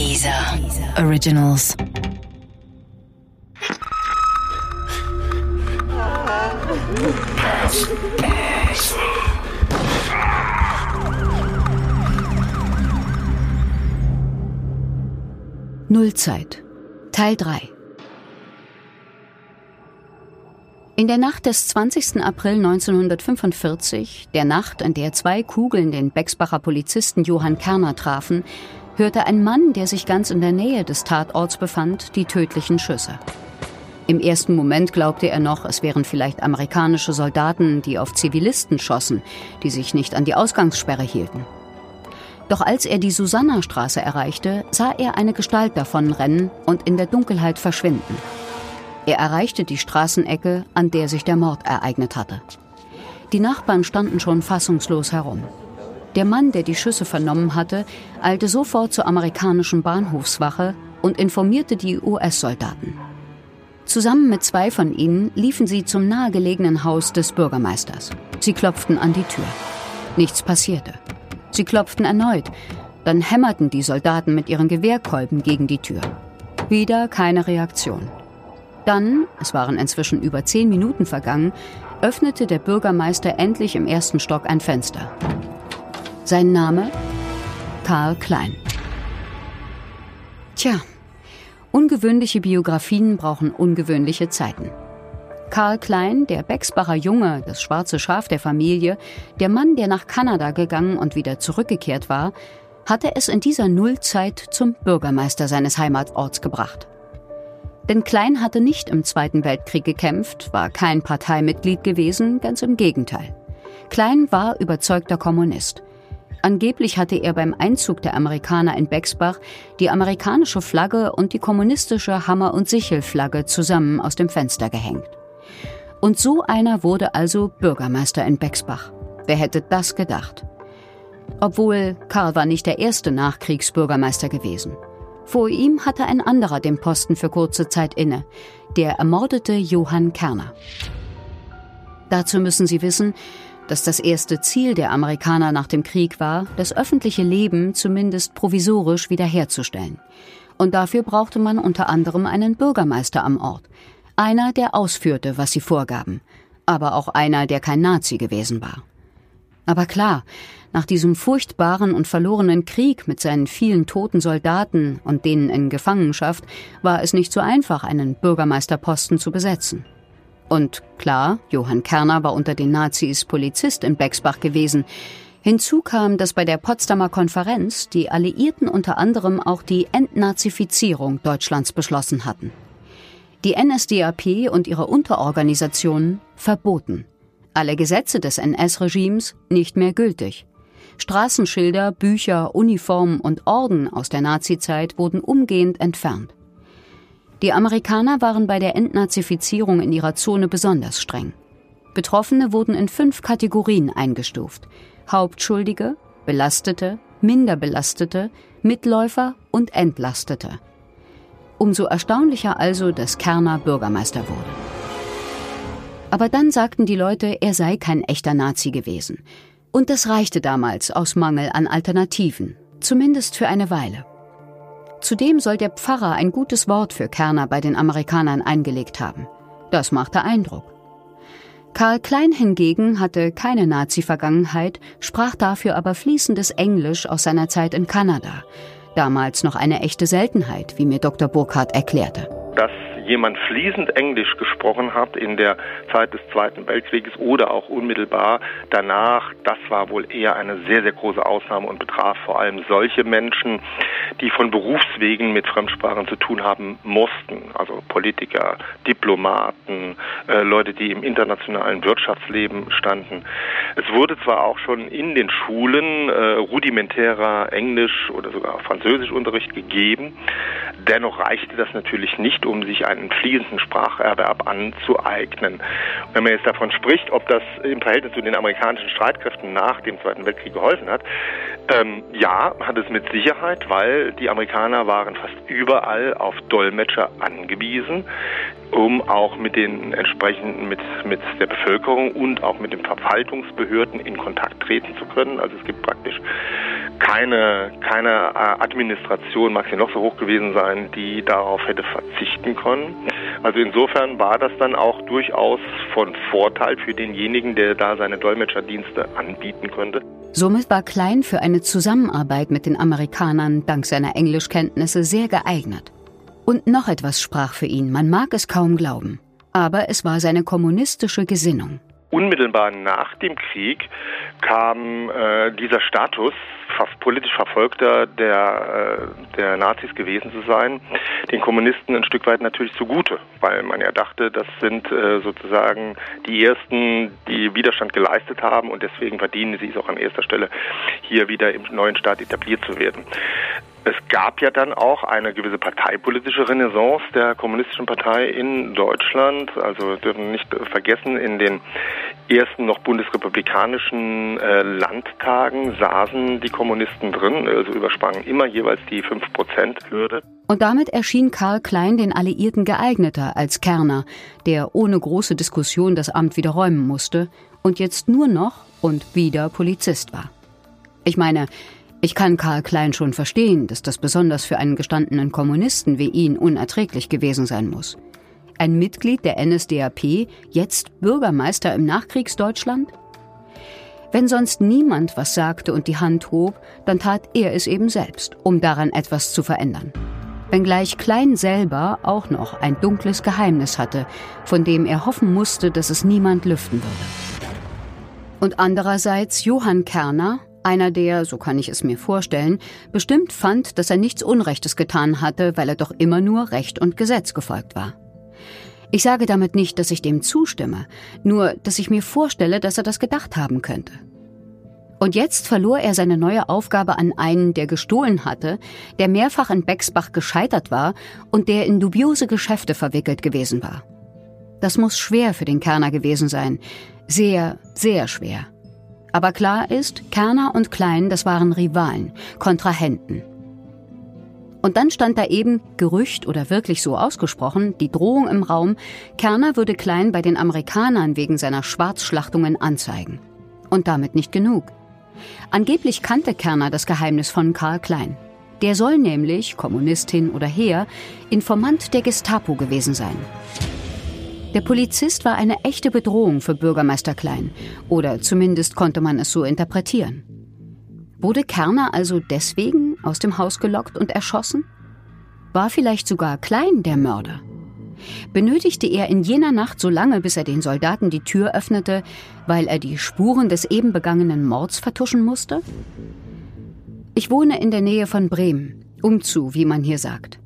Dieser Originals. Nullzeit. Teil 3. In der Nacht des 20. April 1945, der Nacht, in der zwei Kugeln den Becksbacher Polizisten Johann Kerner trafen, hörte ein Mann, der sich ganz in der Nähe des Tatorts befand, die tödlichen Schüsse. Im ersten Moment glaubte er noch, es wären vielleicht amerikanische Soldaten, die auf Zivilisten schossen, die sich nicht an die Ausgangssperre hielten. Doch als er die Susanna-Straße erreichte, sah er eine Gestalt davonrennen und in der Dunkelheit verschwinden. Er erreichte die Straßenecke, an der sich der Mord ereignet hatte. Die Nachbarn standen schon fassungslos herum. Der Mann, der die Schüsse vernommen hatte, eilte sofort zur amerikanischen Bahnhofswache und informierte die US-Soldaten. Zusammen mit zwei von ihnen liefen sie zum nahegelegenen Haus des Bürgermeisters. Sie klopften an die Tür. Nichts passierte. Sie klopften erneut. Dann hämmerten die Soldaten mit ihren Gewehrkolben gegen die Tür. Wieder keine Reaktion. Dann, es waren inzwischen über zehn Minuten vergangen, öffnete der Bürgermeister endlich im ersten Stock ein Fenster. Sein Name? Karl Klein. Tja, ungewöhnliche Biografien brauchen ungewöhnliche Zeiten. Karl Klein, der Becksbacher Junge, das schwarze Schaf der Familie, der Mann, der nach Kanada gegangen und wieder zurückgekehrt war, hatte es in dieser Nullzeit zum Bürgermeister seines Heimatorts gebracht. Denn Klein hatte nicht im Zweiten Weltkrieg gekämpft, war kein Parteimitglied gewesen, ganz im Gegenteil. Klein war überzeugter Kommunist. Angeblich hatte er beim Einzug der Amerikaner in Bexbach die amerikanische Flagge und die kommunistische Hammer- und Sichelflagge zusammen aus dem Fenster gehängt. Und so einer wurde also Bürgermeister in Bexbach. Wer hätte das gedacht? Obwohl Karl war nicht der erste Nachkriegsbürgermeister gewesen. Vor ihm hatte ein anderer den Posten für kurze Zeit inne, der ermordete Johann Kerner. Dazu müssen Sie wissen, dass das erste Ziel der Amerikaner nach dem Krieg war, das öffentliche Leben zumindest provisorisch wiederherzustellen. Und dafür brauchte man unter anderem einen Bürgermeister am Ort. Einer, der ausführte, was sie vorgaben, aber auch einer, der kein Nazi gewesen war. Aber klar, nach diesem furchtbaren und verlorenen Krieg mit seinen vielen toten Soldaten und denen in Gefangenschaft war es nicht so einfach, einen Bürgermeisterposten zu besetzen. Und klar, Johann Kerner war unter den Nazis Polizist in Bexbach gewesen. Hinzu kam, dass bei der Potsdamer Konferenz die Alliierten unter anderem auch die Entnazifizierung Deutschlands beschlossen hatten. Die NSDAP und ihre Unterorganisationen verboten. Alle Gesetze des NS-Regimes nicht mehr gültig. Straßenschilder, Bücher, Uniformen und Orden aus der Nazizeit wurden umgehend entfernt. Die Amerikaner waren bei der Entnazifizierung in ihrer Zone besonders streng. Betroffene wurden in fünf Kategorien eingestuft. Hauptschuldige, Belastete, Minderbelastete, Mitläufer und Entlastete. Umso erstaunlicher also, dass Kerner Bürgermeister wurde. Aber dann sagten die Leute, er sei kein echter Nazi gewesen. Und das reichte damals aus Mangel an Alternativen, zumindest für eine Weile. Zudem soll der Pfarrer ein gutes Wort für Kerner bei den Amerikanern eingelegt haben. Das machte Eindruck. Karl Klein hingegen hatte keine Nazi-Vergangenheit, sprach dafür aber fließendes Englisch aus seiner Zeit in Kanada. Damals noch eine echte Seltenheit, wie mir Dr. Burkhardt erklärte. Jemand fließend Englisch gesprochen hat in der Zeit des Zweiten Weltkrieges oder auch unmittelbar danach, das war wohl eher eine sehr, sehr große Ausnahme und betraf vor allem solche Menschen, die von Berufswegen mit Fremdsprachen zu tun haben mussten, also Politiker, Diplomaten, äh, Leute, die im internationalen Wirtschaftsleben standen. Es wurde zwar auch schon in den Schulen äh, rudimentärer Englisch oder sogar Französischunterricht gegeben, dennoch reichte das natürlich nicht, um sich einen fließenden Spracherwerb anzueignen. Wenn man jetzt davon spricht, ob das im Verhältnis zu den amerikanischen Streitkräften nach dem Zweiten Weltkrieg geholfen hat, ähm, ja, hat es mit Sicherheit, weil die Amerikaner waren fast überall auf Dolmetscher angewiesen, um auch mit den entsprechenden, mit, mit der Bevölkerung und auch mit den Verwaltungsbehörden in Kontakt treten zu können. Also es gibt praktisch keine, keine äh, Administration, mag sie noch so hoch gewesen sein, die darauf hätte verzichten können. Also insofern war das dann auch durchaus von Vorteil für denjenigen, der da seine Dolmetscherdienste anbieten könnte. Somit war Klein für eine Zusammenarbeit mit den Amerikanern dank seiner Englischkenntnisse sehr geeignet. Und noch etwas sprach für ihn, man mag es kaum glauben. Aber es war seine kommunistische Gesinnung. Unmittelbar nach dem Krieg kam äh, dieser Status, politisch Verfolgter der, äh, der Nazis gewesen zu sein, den Kommunisten ein Stück weit natürlich zugute, weil man ja dachte, das sind äh, sozusagen die Ersten, die Widerstand geleistet haben und deswegen verdienen sie es auch an erster Stelle, hier wieder im neuen Staat etabliert zu werden. Es gab ja dann auch eine gewisse parteipolitische Renaissance der kommunistischen Partei in Deutschland. Also dürfen nicht vergessen, in den ersten noch bundesrepublikanischen äh, Landtagen saßen die Kommunisten drin, also übersprangen immer jeweils die 5-Prozent-Hürde. Und damit erschien Karl Klein den Alliierten geeigneter als Kerner, der ohne große Diskussion das Amt wieder räumen musste und jetzt nur noch und wieder Polizist war. Ich meine, ich kann Karl Klein schon verstehen, dass das besonders für einen gestandenen Kommunisten wie ihn unerträglich gewesen sein muss. Ein Mitglied der NSDAP, jetzt Bürgermeister im Nachkriegsdeutschland? Wenn sonst niemand was sagte und die Hand hob, dann tat er es eben selbst, um daran etwas zu verändern. Wenngleich Klein selber auch noch ein dunkles Geheimnis hatte, von dem er hoffen musste, dass es niemand lüften würde. Und andererseits Johann Kerner, einer, der, so kann ich es mir vorstellen, bestimmt fand, dass er nichts Unrechtes getan hatte, weil er doch immer nur Recht und Gesetz gefolgt war. Ich sage damit nicht, dass ich dem zustimme, nur dass ich mir vorstelle, dass er das gedacht haben könnte. Und jetzt verlor er seine neue Aufgabe an einen, der gestohlen hatte, der mehrfach in Bexbach gescheitert war und der in dubiose Geschäfte verwickelt gewesen war. Das muss schwer für den Kerner gewesen sein. Sehr, sehr schwer. Aber klar ist, Kerner und Klein, das waren Rivalen, Kontrahenten. Und dann stand da eben, Gerücht oder wirklich so ausgesprochen, die Drohung im Raum, Kerner würde Klein bei den Amerikanern wegen seiner Schwarzschlachtungen anzeigen. Und damit nicht genug. Angeblich kannte Kerner das Geheimnis von Karl Klein. Der soll nämlich, Kommunist hin oder her, Informant der Gestapo gewesen sein. Der Polizist war eine echte Bedrohung für Bürgermeister Klein, oder zumindest konnte man es so interpretieren. Wurde Kerner also deswegen aus dem Haus gelockt und erschossen? War vielleicht sogar Klein der Mörder? Benötigte er in jener Nacht so lange, bis er den Soldaten die Tür öffnete, weil er die Spuren des eben begangenen Mords vertuschen musste? Ich wohne in der Nähe von Bremen, umzu, wie man hier sagt.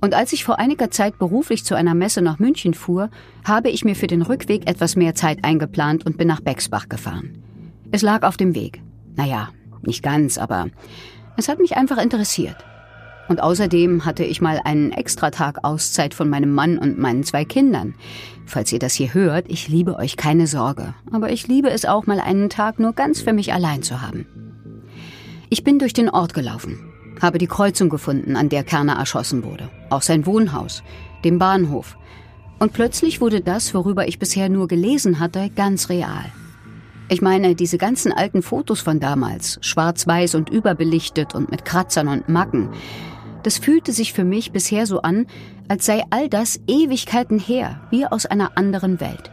Und als ich vor einiger Zeit beruflich zu einer Messe nach München fuhr, habe ich mir für den Rückweg etwas mehr Zeit eingeplant und bin nach Bexbach gefahren. Es lag auf dem Weg. Naja, nicht ganz, aber es hat mich einfach interessiert. Und außerdem hatte ich mal einen Extratag Auszeit von meinem Mann und meinen zwei Kindern. Falls ihr das hier hört, ich liebe euch keine Sorge. Aber ich liebe es auch mal einen Tag nur ganz für mich allein zu haben. Ich bin durch den Ort gelaufen habe die Kreuzung gefunden, an der Kerner erschossen wurde, auch sein Wohnhaus, den Bahnhof. Und plötzlich wurde das, worüber ich bisher nur gelesen hatte, ganz real. Ich meine, diese ganzen alten Fotos von damals, schwarz-weiß und überbelichtet und mit Kratzern und Macken, das fühlte sich für mich bisher so an, als sei all das Ewigkeiten her, wie aus einer anderen Welt.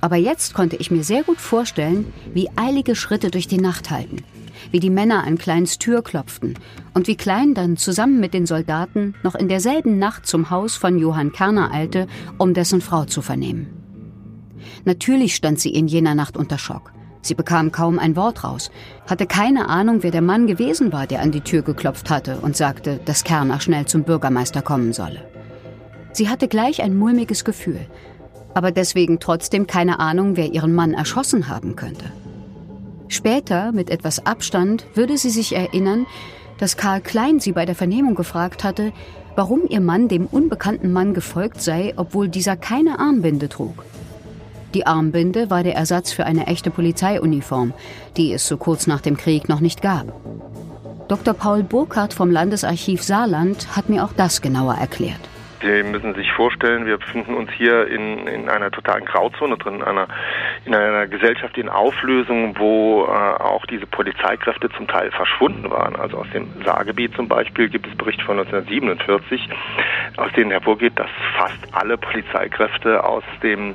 Aber jetzt konnte ich mir sehr gut vorstellen, wie eilige Schritte durch die Nacht halten, wie die Männer an Kleins Tür klopften und wie Klein dann zusammen mit den Soldaten noch in derselben Nacht zum Haus von Johann Kerner eilte, um dessen Frau zu vernehmen. Natürlich stand sie in jener Nacht unter Schock. Sie bekam kaum ein Wort raus, hatte keine Ahnung, wer der Mann gewesen war, der an die Tür geklopft hatte und sagte, dass Kerner schnell zum Bürgermeister kommen solle. Sie hatte gleich ein mulmiges Gefühl, aber deswegen trotzdem keine Ahnung, wer ihren Mann erschossen haben könnte. Später, mit etwas Abstand, würde sie sich erinnern, dass Karl Klein sie bei der Vernehmung gefragt hatte, warum ihr Mann dem unbekannten Mann gefolgt sei, obwohl dieser keine Armbinde trug. Die Armbinde war der Ersatz für eine echte Polizeiuniform, die es so kurz nach dem Krieg noch nicht gab. Dr. Paul Burkhardt vom Landesarchiv Saarland hat mir auch das genauer erklärt. Sie müssen sich vorstellen, wir befinden uns hier in, in einer totalen Grauzone drin, in einer, in einer Gesellschaft in Auflösung, wo äh, auch diese Polizeikräfte zum Teil verschwunden waren. Also aus dem Saargebiet zum Beispiel gibt es Berichte von 1947, aus denen hervorgeht, dass fast alle Polizeikräfte aus dem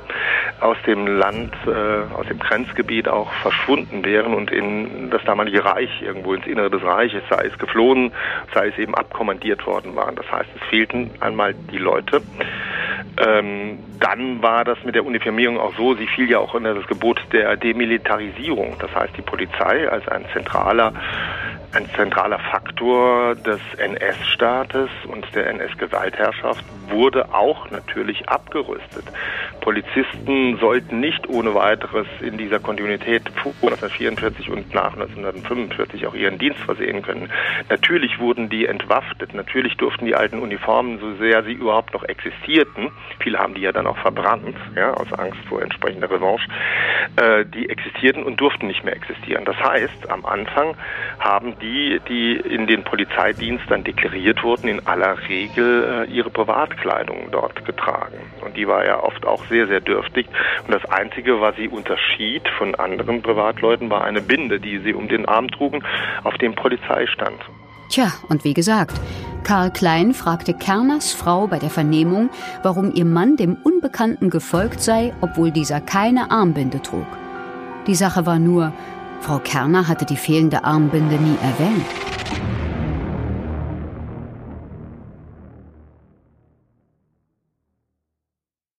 aus dem Land, äh, aus dem Grenzgebiet auch verschwunden wären und in das damalige Reich irgendwo ins Innere des Reiches, sei es geflohen, sei es eben abkommandiert worden waren. Das heißt, es fehlten einmal die Leute. Ähm, dann war das mit der Uniformierung auch so, sie fiel ja auch unter das Gebot der Demilitarisierung. Das heißt, die Polizei als ein zentraler ein zentraler Faktor des NS-Staates und der NS-Gewaltherrschaft wurde auch natürlich abgerüstet. Polizisten sollten nicht ohne weiteres in dieser Kontinuität vor 1944 und nach 1945 auch ihren Dienst versehen können. Natürlich wurden die entwaffnet, natürlich durften die alten Uniformen, so sehr sie überhaupt noch existierten, viele haben die ja dann auch verbrannt, ja, aus Angst vor entsprechender Revanche, äh, die existierten und durften nicht mehr existieren. Das heißt, am Anfang haben die, die in den Polizeidienst dann deklariert wurden, in aller Regel äh, ihre Privatkleidung dort getragen. Und die war ja oft auch sehr, sehr dürftig. Und das Einzige, was sie unterschied von anderen Privatleuten, war eine Binde, die sie um den Arm trugen, auf dem Polizei stand. Tja, und wie gesagt, Karl Klein fragte Kerners Frau bei der Vernehmung, warum ihr Mann dem Unbekannten gefolgt sei, obwohl dieser keine Armbinde trug. Die Sache war nur, Frau Kerner hatte die fehlende Armbinde nie erwähnt.